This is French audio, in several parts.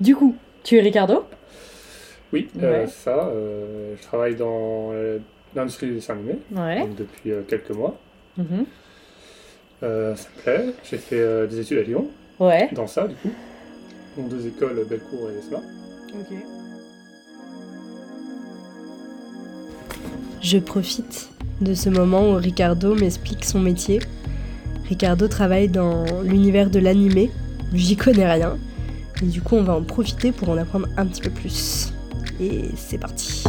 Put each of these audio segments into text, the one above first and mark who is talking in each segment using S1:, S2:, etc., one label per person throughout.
S1: Du coup, tu es Ricardo
S2: Oui, euh, ça. euh, je travaille dans euh, l'industrie du dessin animé
S1: Ouais.
S2: donc depuis euh, quelques mois.
S1: Mhm.
S2: Euh, ça me plaît. J'ai fait euh, des études à Lyon,
S1: Ouais.
S2: dans ça, du coup. Donc deux écoles, Belcourt et Esma.
S1: Ok. Je profite de ce moment où Ricardo m'explique son métier. Ricardo travaille dans l'univers de l'animé. J'y connais rien. Et du coup, on va en profiter pour en apprendre un petit peu plus. Et c'est parti.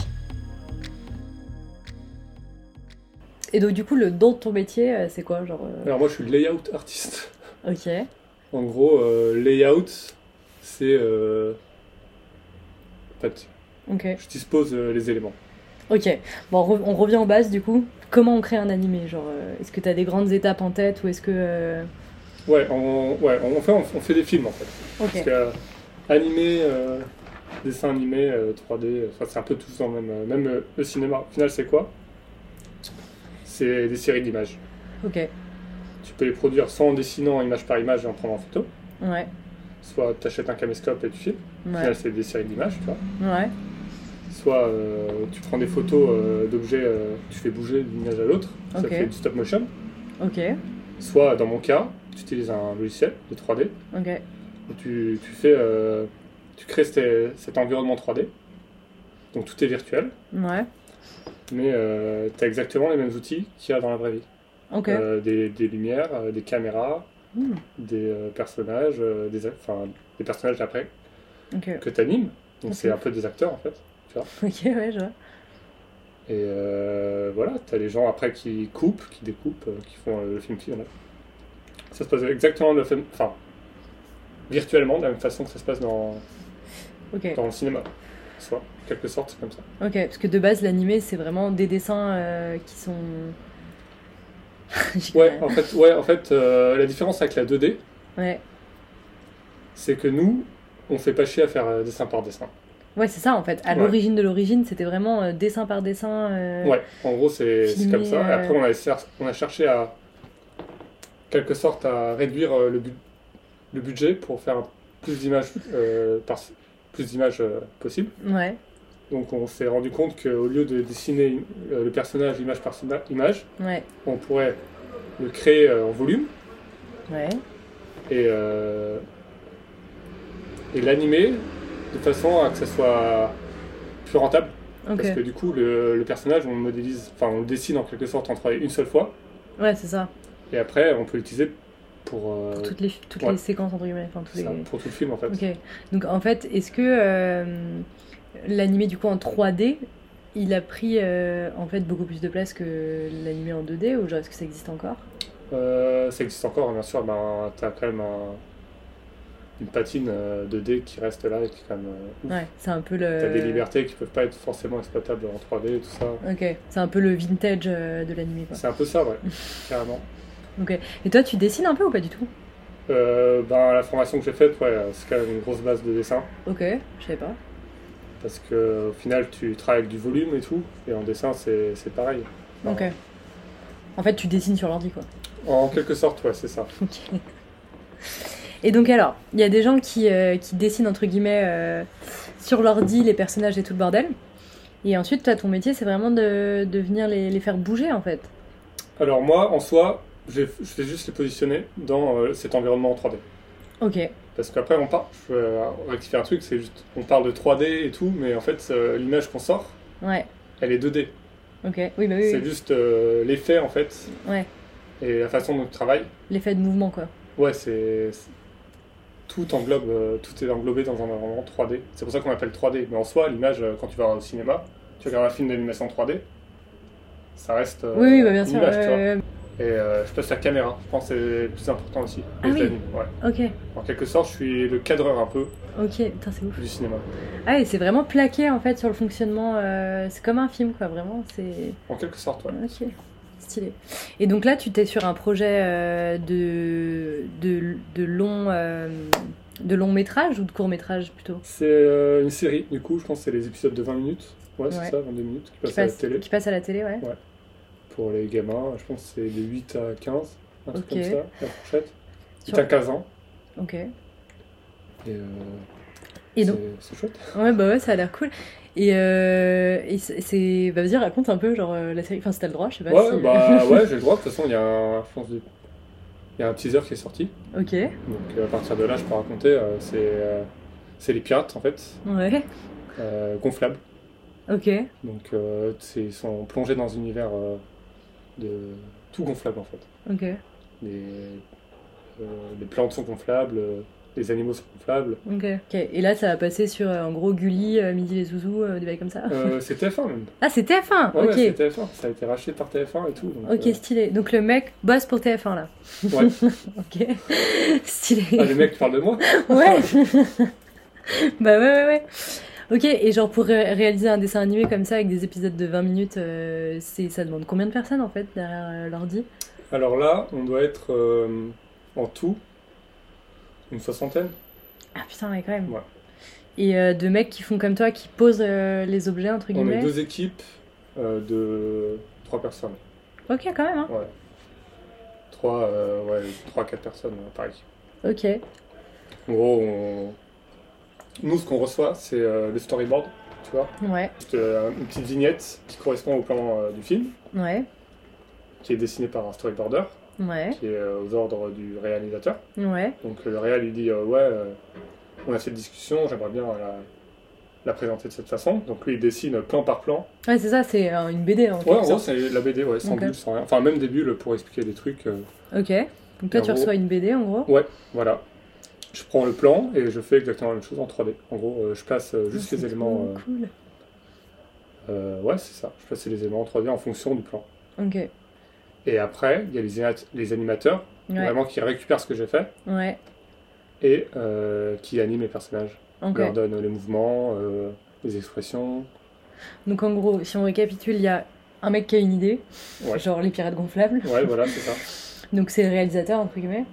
S1: Et donc, du coup, le don de ton métier, euh, c'est quoi Genre. euh,
S2: Alors moi, je suis layout artiste.
S1: Ok.
S2: En gros, euh, layout, c'est... euh, En fait,
S1: Ok.
S2: je dispose les éléments.
S1: Ok. Bon, on re- on revient en base, du coup. Comment on crée un animé Genre, est-ce que t'as des grandes étapes en tête ou est-ce que. Euh,
S2: Ouais, on, ouais, on, fait, on fait des films, en fait. Parce
S1: Ok.
S2: que euh, animé, euh, dessin animé, euh, 3D, euh, enfin, c'est un peu tout dans le même, euh, même euh, le cinéma. Au final, c'est quoi? C'est des séries d'images.
S1: Ok.
S2: Tu peux les produire soit en dessinant image par image et en prenant en photo,
S1: Ouais.
S2: soit tu achètes un caméscope et tu filmes. Au
S1: Ouais.
S2: final, c'est des séries d'images, tu vois.
S1: Ouais.
S2: Soit euh, tu prends des photos euh, d'objets, euh, tu fais bouger d'une image à l'autre, ça
S1: Ok.
S2: fait du stop motion.
S1: Ok.
S2: Soit, dans mon cas, tu utilises un logiciel de 3D
S1: Ok.
S2: et tu, tu fais, euh, tu crées cet, cet environnement 3D. Donc tout est virtuel,
S1: Ouais.
S2: mais tu as exactement les mêmes outils qu'il y a dans la vraie vie.
S1: Ok.
S2: Euh, des, des lumières, euh, des caméras,
S1: Hmm.
S2: des euh, personnages, euh, des, enfin, des personnages après
S1: Ok.
S2: que tu animes. Donc c'est un peu des acteurs en fait.
S1: Ok, ouais, je vois.
S2: Et euh, voilà, tu as les gens après qui coupent, qui découpent, euh, qui font euh, le film final. Ça se passe exactement de la même, enfin, virtuellement de la même façon que ça se passe dans, dans le cinéma. Soit, en quelque sorte, c'est comme ça.
S1: Ok, parce que de base, l'animé, c'est vraiment des dessins euh, qui sont.
S2: Ouais, en fait, ouais, en fait euh, la différence avec la 2D,
S1: rien. ouais.
S2: c'est que nous, on fait pas chier à faire euh, dessin par dessin.
S1: Ouais, c'est ça en fait. À
S2: Ouais.
S1: l'origine de l'origine, c'était vraiment euh, dessin par dessin. euh,
S2: Ouais, en gros, c'est comme ça. Et après, on a, on a cherché à, quelque sorte, à réduire euh, le, bu- le budget pour faire plus d'images euh, par plus d'images euh, possibles.
S1: Ouais.
S2: Donc, on s'est rendu compte qu'au lieu de dessiner euh, le personnage image par image,
S1: Ouais.
S2: on pourrait le créer euh, en volume
S1: Ouais.
S2: et, et l'animer de façon à que ça soit plus rentable. Parce que du coup, le, le personnage, on le modélise, enfin, on le dessine en quelque sorte en 3D une seule fois.
S1: Ouais, c'est ça.
S2: Et après, on peut l'utiliser pour, euh,
S1: Pour toutes les, toutes
S2: ouais.
S1: les séquences, entre guillemets. Enfin, tous les...
S2: ça, pour tout le film en fait.
S1: Ok. Donc en fait, est-ce que euh, l'animé du coup en 3D, il a pris euh, en fait beaucoup plus de place que l'animé en 2D ou genre est-ce que ça existe encore?
S2: Euh, ça existe encore, bien sûr. Ben, t'as quand même un- une patine euh, 2D qui reste là et qui est quand même. ouf.
S1: Ouais, c'est un peu le.
S2: T'as des libertés qui peuvent pas être forcément exploitables en 3D et tout ça.
S1: Ok, c'est un peu le vintage de l'animé.
S2: C'est un peu ça, ouais, carrément.
S1: Et toi, tu dessines un peu ou pas du tout
S2: Euh, ben, la formation que j'ai faite, ouais, c'est quand même une grosse base de dessin.
S1: Ok, je savais pas.
S2: Parce que au final, tu travailles avec du volume et tout. Et en dessin, c'est c'est pareil.
S1: Ok. En fait, tu dessines sur l'ordi quoi.
S2: En quelque sorte, ouais, c'est ça.
S1: Ok. Et donc alors, il y a des gens qui, euh, qui dessinent entre guillemets euh, sur l'ordi les personnages et tout le bordel. Et ensuite, toi, ton métier, c'est vraiment de, de venir les, les faire bouger en fait.
S2: Alors moi, en soi, je fais juste les positionner dans euh, cet environnement en 3D.
S1: Ok.
S2: Parce qu'après, on parle, je vais rectifier un truc, c'est juste, on parle de 3D et tout, mais en fait, euh, l'image qu'on sort,
S1: Ouais.
S2: elle est 2D.
S1: Ok. Oui, bah oui.
S2: C'est
S1: oui.
S2: juste euh, l'effet, en fait,
S1: Ouais.
S2: et la façon dont tu travailles.
S1: L'effet de mouvement quoi.
S2: Ouais, c'est... Tout englobe, euh, tout est englobé dans un environnement 3D. C'est pour ça qu'on appelle 3D. Mais en soi, l'image, euh, quand tu vas au cinéma, tu regardes un film d'animation 3D, ça reste euh,
S1: oui, oui, bah bien sûr.
S2: image, tu vois. Et euh, je passe la caméra, je pense que c'est le plus important aussi.
S1: Ah oui.
S2: ouais.
S1: ok.
S2: En quelque sorte, je suis le cadreur un peu
S1: Ok. Putain, c'est ouf.
S2: du cinéma.
S1: Ah, et c'est vraiment plaqué en fait sur le fonctionnement. euh, c'est comme un film quoi, vraiment. C'est.
S2: En quelque sorte, ouais.
S1: Ok, stylé. Et donc là, tu t'es sur un projet euh, de, de, de long, de long métrage ou de court métrage plutôt?
S2: C'est une série, du coup, je pense que c'est les épisodes de 20 minutes. Ouais,
S1: Ouais.
S2: c'est ça, 22 minutes, qui
S1: qui
S2: passent à la
S1: passe,
S2: télé.
S1: qui passe à la télé, ouais.
S2: Pour les gamins, je pense que c'est de 8 à 15, un truc comme ça, la fourchette. 8
S1: Sur-
S2: à 15 ans.
S1: Ok.
S2: Et euh,
S1: Et donc,
S2: c'est chouette.
S1: ouais, bah ouais, ça a l'air cool. Et, euh, et c'est-. Bah, vas-y, raconte un peu, genre, euh, la série. Enfin, si t'as le droit, je sais pas
S2: Ouais,
S1: si.
S2: bah ouais, j'ai le droit. De toute façon, il y a un, je pense, il y a un teaser qui est sorti.
S1: Ok,
S2: Donc à partir de là, je peux raconter. euh, c'est euh, c'est les pirates en fait,
S1: ouais,
S2: euh, gonflables.
S1: ok,
S2: Donc ils sont plongés dans un univers de tout gonflable en fait.
S1: ok,
S2: Les, euh, les plantes sont gonflables, euh, les animaux sont gonflables.
S1: ok. Ok, et là, ça va passer sur, euh, en gros, Gulli, euh, Midi les Zouzous, euh, des bails comme ça.
S2: Euh, c'est TF1 même.
S1: Ah, c'est TF1
S2: Ouais,
S1: Ok,
S2: ouais, c'est TF1. Ça a été racheté par TF1 et tout. donc,
S1: ok,
S2: euh,
S1: stylé. Donc le mec bosse pour TF1 là.
S2: Ouais.
S1: ok, stylé.
S2: Ah, les mecs parlent de moi
S1: Ouais. bah ouais, ouais, ouais. Ok, et genre pour ré- réaliser un dessin animé comme ça avec des épisodes de 20 minutes, euh, c'est ça demande combien de personnes en fait derrière euh, l'ordi?
S2: Alors là, on doit être euh, en tout une soixantaine.
S1: Ah putain, ouais, quand même.
S2: Ouais.
S1: Et euh, de mecs qui font comme toi, qui posent les objets entre
S2: On
S1: guillemets?
S2: est deux équipes de trois personnes.
S1: Ok, quand même. Hein.
S2: Ouais. Trois, ouais, trois, quatre personnes par équipe.
S1: Ok.
S2: En gros, on... nous, ce qu'on reçoit, c'est euh, le storyboard, tu vois.
S1: Ouais,
S2: Juste, euh, une petite vignette qui correspond au plan euh, du film,
S1: ouais,
S2: qui est dessiné par un storyboarder,
S1: ouais,
S2: qui est aux ordres du réalisateur.
S1: ouais.
S2: Donc le réal lui dit ouais, on a cette discussion, j'aimerais bien la, la présenter de cette façon. Donc lui il dessine plan par plan.
S1: Ouais, c'est ça, c'est une BD en
S2: Ouais, en gros c'est la BD, ouais, sans
S1: Ok.
S2: bulles, sans rien. Enfin même des bulles pour expliquer des trucs.
S1: Ok. Donc toi, tu
S2: gros-
S1: reçois une BD en gros.
S2: Ouais, voilà. Je prends le plan et je fais exactement la même chose en 3D. En gros, euh, je place euh, juste
S1: Ah,
S2: les éléments.
S1: Cool.
S2: euh, euh, ouais, c'est ça. Je place les éléments en 3D en fonction du plan.
S1: Ok.
S2: Et après, il y a les, animat- les animateurs,
S1: Ouais.
S2: vraiment qui récupèrent ce que j'ai fait
S1: Ouais.
S2: et qui animent les personnages.
S1: Ok.
S2: leur donnent les mouvements, les expressions.
S1: Donc en gros, si on récapitule, il y a un mec qui a une idée,
S2: Ouais.
S1: genre les pirates gonflables.
S2: Ouais, voilà, c'est ça.
S1: Donc c'est le réalisateur entre guillemets.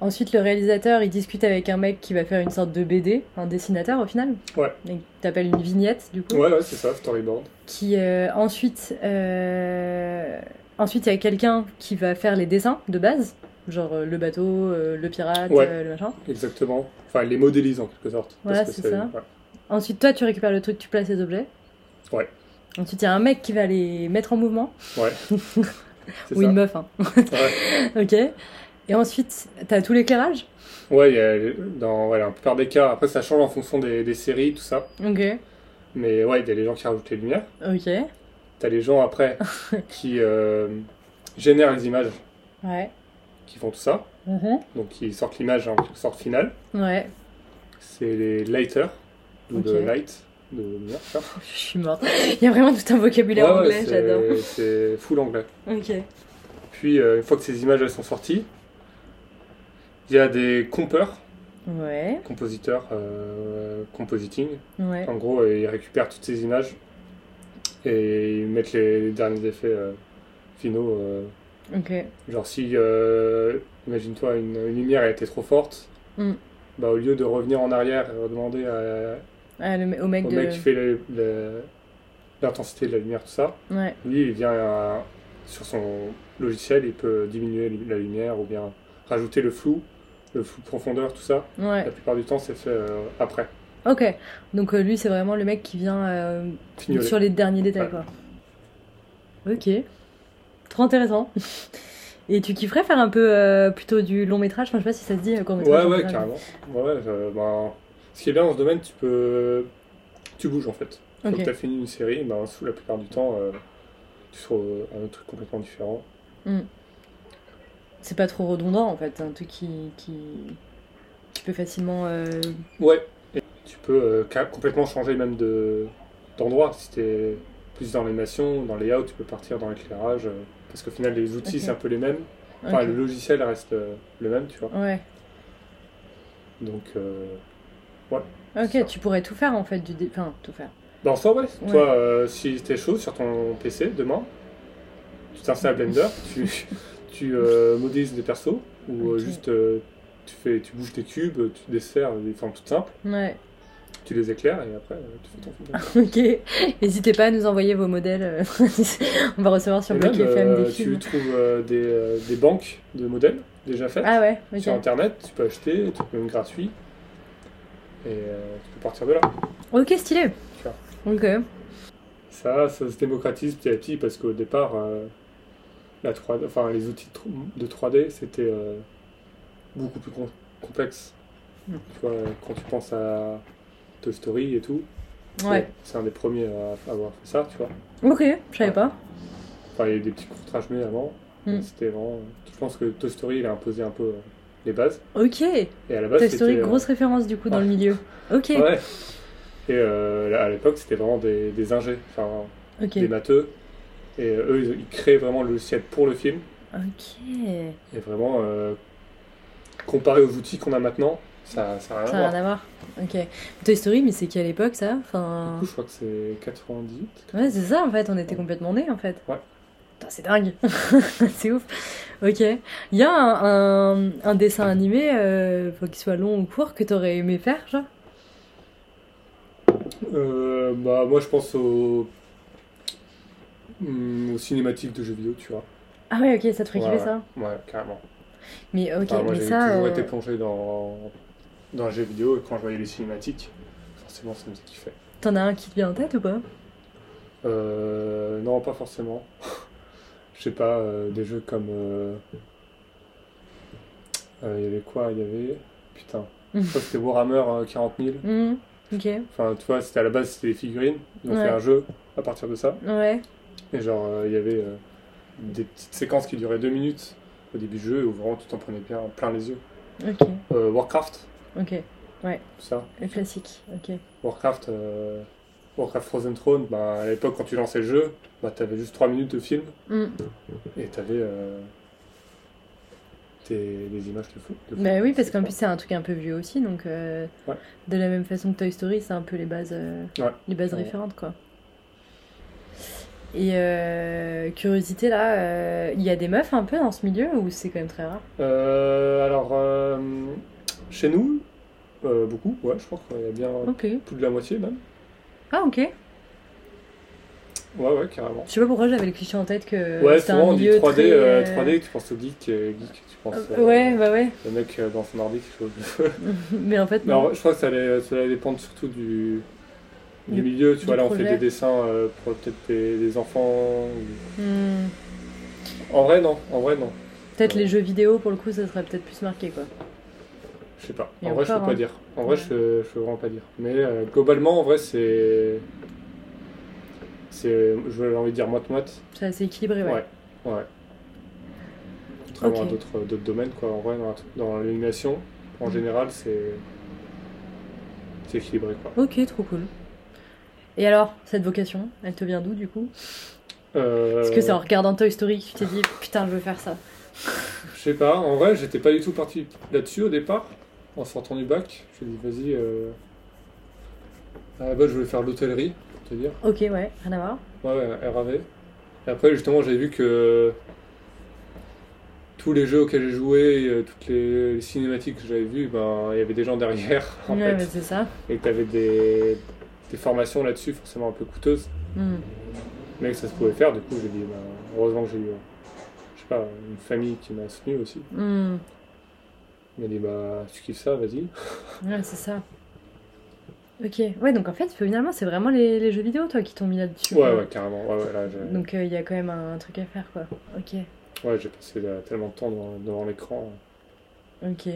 S1: Ensuite, le réalisateur, il discute avec un mec qui va faire une sorte de BD, un dessinateur au final.
S2: Ouais.
S1: Et t'appelles une vignette du coup.
S2: Ouais, ouais, c'est ça, storyboard.
S1: Qui euh, ensuite, euh, ensuite il y a quelqu'un qui va faire les dessins de base, genre euh, le bateau, le pirate,
S2: Ouais.
S1: le machin.
S2: Exactement. Enfin, il les modélise en quelque sorte.
S1: Voilà, c'est ça.
S2: ouais.
S1: Ensuite, toi, tu récupères le truc, tu places les objets.
S2: Ouais.
S1: Ensuite, il y a un mec qui va les mettre en mouvement,
S2: Ouais.
S1: Ou
S2: ça.
S1: une meuf, hein.
S2: Ouais.
S1: ok. Et ensuite, t'as tout l'éclairage?
S2: Ouais, il y a, dans ouais, la plupart des cas, après ça change en fonction des, des séries, tout ça.
S1: Ok.
S2: Mais ouais, il y a les gens qui rajoutent les lumières.
S1: Ok.
S2: T'as les gens après qui euh, génèrent les images,
S1: Ouais.
S2: qui font tout ça.
S1: Mhm.
S2: Donc qui sortent l'image en sorte finale.
S1: Ouais.
S2: C'est les lighters, ou de light, de lumière. ça.
S1: Je suis morte. Il y a vraiment tout un vocabulaire
S2: Ouais,
S1: anglais, j'adore.
S2: C'est full anglais.
S1: Ok.
S2: Puis, euh, une fois que ces images elles sont sorties, il y a des compeurs,
S1: Ouais.
S2: compositeurs, euh, compositing.
S1: Ouais.
S2: En gros, euh, ils récupèrent toutes ces images et ils mettent les, les derniers effets euh, finaux. euh. Genre, si, imagine-toi, une, une lumière a été trop forte,
S1: Mm.
S2: bah, au lieu de revenir en arrière et demander à-
S1: Ah, le, au mec
S2: au
S1: de.
S2: mec qui fait l'intensité de la lumière, tout ça,
S1: Ouais.
S2: lui, il vient sur son logiciel, il peut diminuer la lumière ou bien rajouter le flou, le flou de profondeur, tout ça.
S1: Ouais.
S2: La plupart du temps, c'est fait euh, après.
S1: Ok. Donc euh, lui, c'est vraiment le mec qui vient euh, sur les derniers détails,
S2: Ouais.
S1: quoi. Ok. Trop intéressant. Et tu kifferais faire un peu euh, plutôt du long métrage? Enfin, je sais pas si ça se dit court métrage.
S2: Ouais, ouais,
S1: métrage.
S2: carrément. Ouais, euh, ben, ce qui est bien dans ce domaine, tu peux. Tu bouges en fait. Une fois
S1: Ok.
S2: que tu as fini une série, ben, sous la plupart du temps, euh, tu trouves un autre truc complètement différent.
S1: C'est pas trop redondant en fait, un truc qui, qui... tu peux facilement. euh,
S2: Ouais. Et tu peux euh, complètement changer même de d'endroit. Si tu es plus dans l'animation, dans les layout, tu peux partir dans l'éclairage. euh, parce qu'au final, les outils, c'est un peu les mêmes. Enfin, le logiciel reste le même, tu vois.
S1: Ouais.
S2: Donc, euh,
S1: Ok,
S2: Ça.
S1: tu pourrais tout faire en fait, du dé... enfin tout faire.
S2: bah, en soi, ouais.
S1: Ouais.
S2: Toi, si t'es chaud sur ton PC demain, tu t'installes Blender, tu, tu euh, modélises des persos, ou euh, juste euh, tu, fais, tu bouges tes cubes, tu desserres des formes toutes simples,
S1: Ouais.
S2: tu les éclaires et après tu fais ton film.
S1: Ok. N'hésitez pas à nous envoyer vos modèles. On va recevoir sur
S2: même,
S1: FM des films.
S2: tu trouves des, des banques de modèles déjà faites
S1: Ah ouais,
S2: sur internet, tu peux acheter, tu peux même gratuit. Et tu peux partir de là.
S1: Ok, stylé. Ok.
S2: Ça, ça se démocratise petit à petit parce qu'au départ, euh, la 3D, enfin, les outils de tr- de 3D, c'était euh, beaucoup plus com- complexe.
S1: Mm.
S2: Tu vois, quand tu penses à Toy Story et tout,
S1: Ouais.
S2: c'est un des premiers à avoir fait ça, tu vois.
S1: Ok, je savais
S2: Ouais.
S1: pas.
S2: Enfin, il y a eu des petits courts mais avant.
S1: Mm.
S2: C'était vraiment. Je pense que Toy Story, il a imposé un peu euh, les bases.
S1: Ok.
S2: Et à la base,
S1: Toy Story,
S2: euh,
S1: grosse référence du coup dans
S2: ouais.
S1: le milieu. Ok.
S2: Ouais. Et euh, à l'époque, c'était vraiment des, des ingés, enfin, des matheux. Et euh, eux, ils, créaient vraiment le logiciel pour le film.
S1: Ok.
S2: Et vraiment, euh, comparé aux outils qu'on a maintenant, ça ça n'a rien
S1: Ça
S2: à
S1: n'a
S2: voir.
S1: rien à voir. Ok. Toy Story, mais c'est quelle époque ça?
S2: Du
S1: Enfin.
S2: coup, je crois que c'est 98.
S1: Ouais, c'est ça en fait, on était complètement nés en fait.
S2: Ouais.
S1: C'est dingue. c'est ouf. Ok. Il y a un, un, un dessin animé, euh, faut qu'il soit long ou court, que t'aurais aimé faire, genre?
S2: Euh, bah, moi, je pense au... hum, aux cinématiques de jeux vidéo, tu vois.
S1: Ah ouais, ok, ça te ferait
S2: Ouais,
S1: kiffer ça
S2: Ouais, carrément.
S1: Mais ok,
S2: Enfin, moi,
S1: mais
S2: j'ai
S1: ça.
S2: toujours
S1: euh,
S2: été plongé dans, dans les jeux vidéo et quand je voyais les cinématiques, forcément, ça me faisait kiffer.
S1: T'en as un qui te vient en tête ou pas?
S2: Euh, non, pas forcément. Je sais pas, euh, des jeux comme. euh, Il y avait quoi Il y avait. Putain. Je crois que c'était Warhammer euh, 40 000.
S1: Mhm. Ok.
S2: Enfin, tu vois, c'était à la base, c'était des figurines. Ils ont
S1: Ouais.
S2: fait un jeu à partir de ça.
S1: Ouais.
S2: Et genre, euh, il y avait euh, des petites séquences qui duraient deux minutes au début du jeu où vraiment tu t'en prenais bien plein les yeux.
S1: Ok.
S2: Euh, Warcraft,
S1: Ok.
S2: tout ça.
S1: Le classique. Ok.
S2: Warcraft, euh, Warcraft Frozen Throne, bah, à l'époque, quand tu lançais le jeu, bah, t'avais juste 3 minutes de film
S1: Mm.
S2: et t'avais euh, tes- des images de fou. de fou.
S1: Bah oui, parce qu'en plus c'est un truc un peu vieux aussi, donc euh,
S2: Ouais.
S1: de la même façon que Toy Story, c'est un peu les bases, euh,
S2: Ouais.
S1: les bases
S2: Ouais.
S1: référentes quoi. Et euh, curiosité là, euh, il y a des meufs un peu dans ce milieu ou c'est quand même très rare?
S2: Euh, alors, chez nous, beaucoup, ouais, je crois qu'il y a bien
S1: Ok.
S2: plus de la moitié même.
S1: Ah ok.
S2: Ouais, ouais, carrément.
S1: Je sais pas pourquoi j'avais le cliché en tête que
S2: ouais, souvent
S1: un
S2: on dit
S1: milieu
S2: 3D,
S1: très,
S2: euh,
S1: euh,
S2: 3D, tu penses au geek, geek tu penses
S1: Ouais, bah ouais.
S2: le mec dans son ordi au jeu.
S1: Mais en fait non.
S2: vrai, je crois que ça allait, ça allait dépendre surtout du, du milieu. Tu
S1: du
S2: vois, là, on fait des dessins euh, pour peut-être des, des enfants. ou-
S1: Hmm.
S2: En vrai, non. En vrai, non.
S1: Peut-être
S2: Ouais.
S1: les jeux vidéo pour le coup ça serait peut-être plus marqué quoi.
S2: Je sais pas.
S1: Et
S2: En vrai, je peux pas
S1: hein.
S2: dire. En vrai, je, peux- je peux vraiment pas dire. Mais euh, globalement, en vrai, c'est. C'est. J'ai envie de dire moite-moite.
S1: C'est assez équilibré ouais.
S2: Ouais. Ouais. Contrairement
S1: Ok.
S2: à d'autres d'autres domaines, quoi. En vrai, dans, dans l'animation, en
S1: Mm.
S2: général, c'est. C'est équilibré, quoi.
S1: Ok, trop cool. Et alors, cette vocation, elle te vient d'où du coup?
S2: Euh,
S1: Est-ce que c'est en regardant Toy Story que tu t'es dit putain je veux faire ça
S2: Je sais pas, en vrai, j'étais pas du tout parti là-dessus au départ. En sortant du bac, je me suis dit, vas-y. Euh... À la base, je voulais faire l'hôtellerie, pour te dire.
S1: Ok, ouais, rien à voir.
S2: Ouais, ouais, RAV. Et après, justement, j'avais vu que tous les jeux auxquels j'ai joué, euh, toutes les, cinématiques que j'avais vues, ben, il y avait des gens derrière, en
S1: ouais,
S2: fait.
S1: mais c'est ça.
S2: Et que t'avais des, des formations là-dessus, forcément un peu coûteuses,
S1: Hmm.
S2: mais que ça se pouvait faire. Du coup, j'ai dit, ben, heureusement que j'ai eu, euh, je sais pas, une famille qui m'a soutenu aussi.
S1: Hmm.
S2: Il m'a dit, bah, tu kiffes ça, vas-y.
S1: Ouais, c'est ça. Ok, ouais, donc en fait, finalement, c'est vraiment les, les jeux vidéo, toi, qui t'ont mis là-dessus.
S2: Ouais, ouais, carrément. Ouais, ouais, là, j'ai
S1: Donc il y a quand même un, truc à faire, quoi. Ok,
S2: ouais, j'ai passé là, tellement de temps devant, devant l'écran.
S1: ok.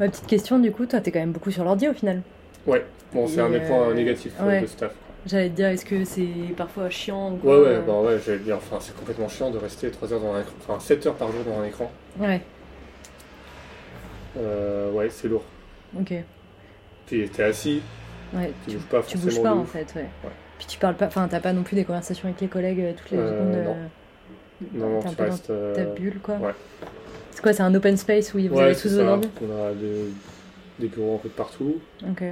S1: Ma petite question, du coup, toi, t'es quand même beaucoup sur l'ordi au final.
S2: Ouais, bon, c'est un des points
S1: euh,
S2: négatifs
S1: ouais.
S2: de taf.
S1: J'allais te dire, est-ce que c'est parfois chiant ou
S2: Ouais,
S1: quoi
S2: ouais,
S1: euh,
S2: bah ouais, j'allais dire, enfin, c'est complètement chiant de rester 3 heures dans un écran, enfin 7 heures par jour dans un écran.
S1: Ouais,
S2: Euh, ouais, c'est lourd.
S1: ok.
S2: Puis t'es assis,
S1: Ouais,
S2: tu
S1: tu,
S2: bouges pas
S1: tu bouges pas en fait, ouais.
S2: Ouais.
S1: Puis tu parles pas, enfin, t'as pas non plus des conversations avec les collègues euh, toutes les
S2: Euh,
S1: secondes.
S2: non.
S1: euh,
S2: Non, non, tu restes.
S1: ta bulle, quoi.
S2: ouais.
S1: C'est quoi, c'est un open space où vous
S2: ouais,
S1: avez tous vos
S2: ça.
S1: ordi
S2: On a des, des bureaux un peu de partout.
S1: Ok.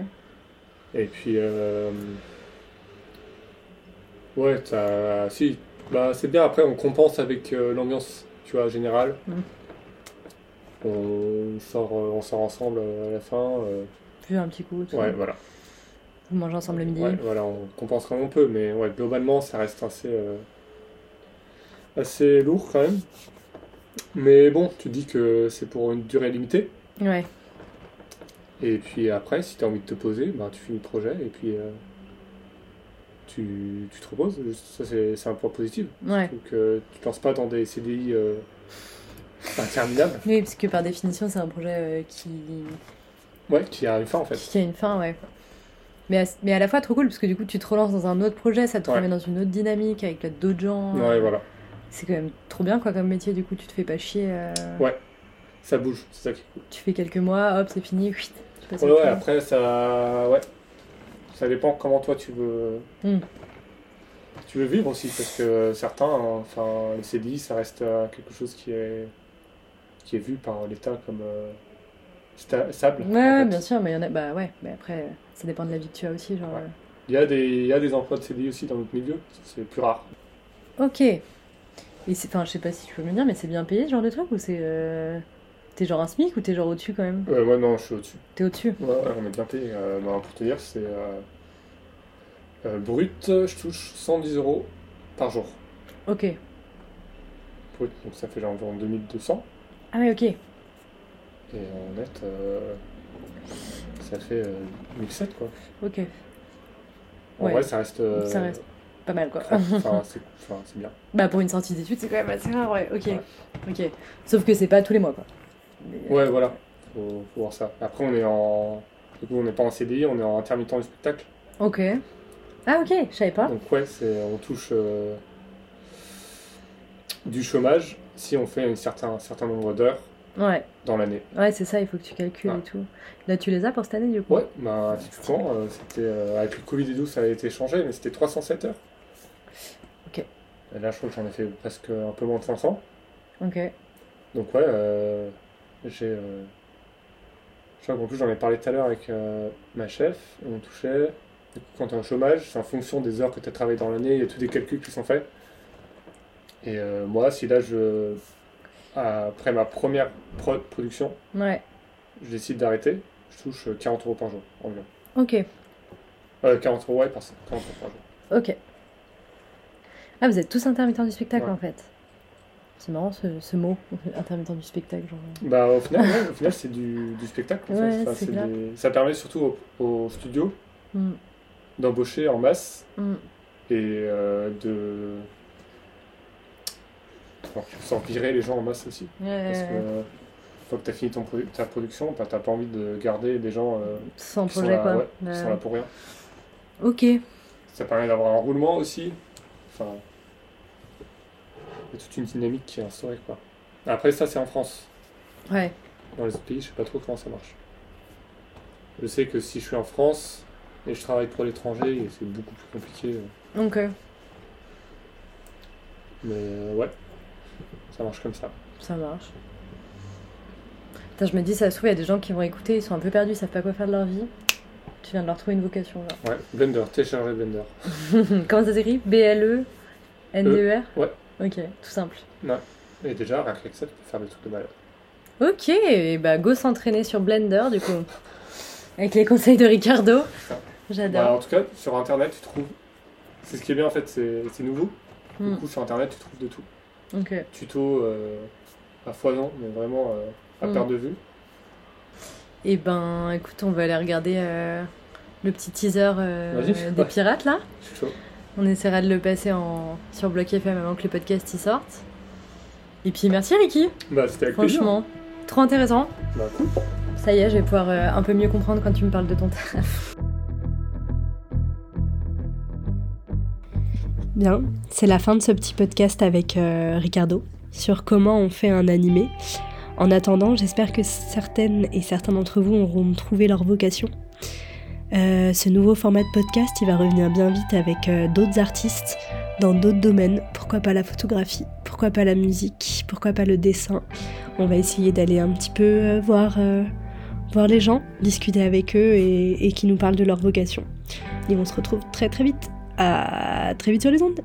S2: Et puis, euh, ouais. Si, bah c'est bien, après on compense avec euh, l'ambiance, tu vois, générale.
S1: Mm.
S2: On, sort, euh, on sort ensemble à la fin.
S1: Vu un petit coup, tout
S2: ouais,
S1: ça.
S2: voilà.
S1: Vous mangez ensemble le midi.
S2: Ouais, voilà, on compense comme on peut, mais ouais, globalement, ça reste assez, assez lourd quand même. Mais bon, tu dis que c'est pour une durée limitée.
S1: Ouais.
S2: Et puis après, si tu as envie de te poser, ben, tu finis le projet et puis euh, tu, tu te reposes. Ça, c'est un point positif.
S1: Ouais.
S2: Donc, euh, tu te lances pas dans des CDI euh, interminables.
S1: Oui, parce que par définition, c'est un projet euh, qui...
S2: Ouais, qui a une fin en fait.
S1: qui a une fin, ouais. Mais à, mais à la fois trop cool, parce que du coup, tu te relances dans un autre projet, ça te
S2: Ouais.
S1: remet dans une autre dynamique avec d'autres gens.
S2: Ouais, voilà.
S1: C'est quand même trop bien, quoi, comme métier. Du coup, tu te fais pas chier.
S2: Ouais. Ça bouge, c'est ça qui est cool.
S1: Tu fais quelques mois, hop, c'est fini.
S2: Ouais, après, ça. Ouais. Ça dépend comment toi tu veux.
S1: Hmm.
S2: Tu veux vivre aussi, parce que certains, hein, enfin, le CDI, ça reste euh, quelque chose qui est, qui est vu par l'État comme euh, sta- stable.
S1: Ouais,
S2: en
S1: ouais,
S2: fait.
S1: bien sûr, mais il y en a. Bah ouais, mais après, ça dépend de la vie que tu as aussi. Genre,
S2: Ouais. Il y, a des, il y a des emplois de CDI aussi dans notre milieu, c'est plus rare.
S1: euh. Ok. Et c'est. Enfin, je sais pas si tu peux me dire, mais c'est bien payé ce genre de truc ou c'est. euh, T'es genre un SMIC ou t'es genre au-dessus quand même?
S2: Euh, moi, non, je suis au-dessus.
S1: T'es au-dessus?
S2: Ouais, ouais, on est bien payé. Euh, bah, pour te dire, c'est euh, euh, brut, je touche 110 euros par jour.
S1: Ok.
S2: Brut, donc ça fait genre environ 2200.
S1: Ah ouais, ok.
S2: Et en net, euh, ça fait euh, 1007 quoi.
S1: Ok.
S2: En
S1: Ouais.
S2: vrai, ça reste. euh,
S1: Ça reste Pas mal, quoi.
S2: Enfin, c'est enfin, c'est bien.
S1: Bah pour une sortie d'études, c'est quand même assez rare, ouais. Ok.
S2: Ouais.
S1: Ok. Sauf que c'est pas tous les mois, quoi. Mais,
S2: Ouais, voilà. Faut, faut voir ça. Après, on est en. Du coup, on n'est pas en CDI, on est en intermittent du spectacle.
S1: Ok. Ah ok, je savais pas.
S2: Donc, ouais, c'est, on touche euh, du chômage si on fait un certain, certain nombre d'heures
S1: Ouais.
S2: dans l'année.
S1: Ouais, c'est ça, il faut que tu calcules
S2: Ouais.
S1: et tout. Là, tu les as pour cette année, du coup?
S2: Ouais, bah, typiquement, euh, c'était. euh, avec le Covid et tout, ça a été changé, mais c'était 307 heures.
S1: Ok.
S2: Et là, je crois que j'en ai fait presque un peu moins de 500.
S1: Ok.
S2: Donc ouais, euh, j'ai... euh, je crois qu'en plus j'en ai parlé tout à l'heure avec euh, ma chef, on touchait, quand tu es en chômage, c'est en fonction des heures que tu as travaillé dans l'année, il y a tous des calculs qui sont faits. Et euh, moi, si là, je, après ma première pro- production,
S1: Ouais.
S2: je décide d'arrêter, je touche 40 euros par jour environ.
S1: Ok.
S2: Euh, 40 euros, ouais, par, 40 euros par jour.
S1: Ok. Ah, vous êtes tous intermittents du spectacle,
S2: Ouais.
S1: en fait. C'est marrant, ce, ce mot, intermittent du spectacle. Genre...
S2: Bah au final, ouais, au final c'est du, du spectacle. en fait. Enfin, des- Ça permet surtout au, au studio
S1: Hmm.
S2: d'embaucher en masse
S1: Hmm.
S2: et euh, de bon, sans virer les gens en masse aussi.
S1: Ouais,
S2: Parce que une fois que tu as fini ton produ- ta production, bah, t'as pas envie de garder des gens euh,
S1: Sans
S2: qui, sont
S1: projet,
S2: là,
S1: quoi.
S2: qui sont là pour rien.
S1: Ok.
S2: Ça permet d'avoir un roulement aussi. Enfin, y a toute une dynamique qui est instaurée. Quoi. Après, ça, c'est en France.
S1: Ouais.
S2: Dans les autres pays, je sais pas trop comment ça marche. Je sais que si je suis en France et je travaille pour l'étranger, c'est beaucoup plus compliqué. euh.
S1: Ok.
S2: Mais euh, ouais, ça marche comme ça.
S1: Ça marche. Putain, je me dis, ça se trouve, il y a des gens qui vont écouter, ils sont un peu perdus, ils savent pas quoi faire de leur vie. Tu viens de leur trouver une vocation, genre.
S2: Ouais, Blender, télécharger Blender.
S1: Comment ça s'écrit B-L-E N-D-E-R
S2: ouais.
S1: Ok, tout simple.
S2: Et déjà, rien qu'avec ça, tu peux faire des trucs de malade.
S1: Ok, et bah go s'entraîner sur Blender, du coup. Avec les conseils de Ricardo.
S2: Bah,
S1: J'adore.
S2: en tout cas, sur internet, tu trouves. C'est ce qui est bien en fait, c'est nouveau. Du
S1: Hmm,
S2: coup, sur internet, tu trouves de tout.
S1: Ok.
S2: Tuto euh, à foison, mais vraiment euh, à
S1: Hmm.
S2: perte de vue.
S1: Et ben, écoute, on va aller regarder euh, le petit teaser euh, des
S2: Ouais.
S1: pirates, là.
S2: Je suis chaud.
S1: On essaiera de le passer en... sur Block FM avant que le podcast y sorte. Et puis merci Ricky,
S2: Bah, c'était avec plaisir.
S1: franchement, trop intéressant.
S2: Bah, cool.
S1: Ça y est, je vais pouvoir euh, un peu mieux comprendre quand tu me parles de ton taf. Bien, c'est la fin de ce petit podcast avec euh, Ricardo sur comment on fait un animé. En attendant, j'espère que certaines et certains d'entre vous auront trouvé leur vocation. Euh, ce nouveau format de podcast, il va revenir bien vite avec euh, d'autres artistes dans d'autres domaines. Pourquoi pas la photographie Pourquoi pas la musique Pourquoi pas le dessin On va essayer d'aller un petit peu euh, voir, voir les gens, discuter avec eux et, et qui nous parlent de leur vocation. Et on se retrouve très très vite. À très vite sur les ondes.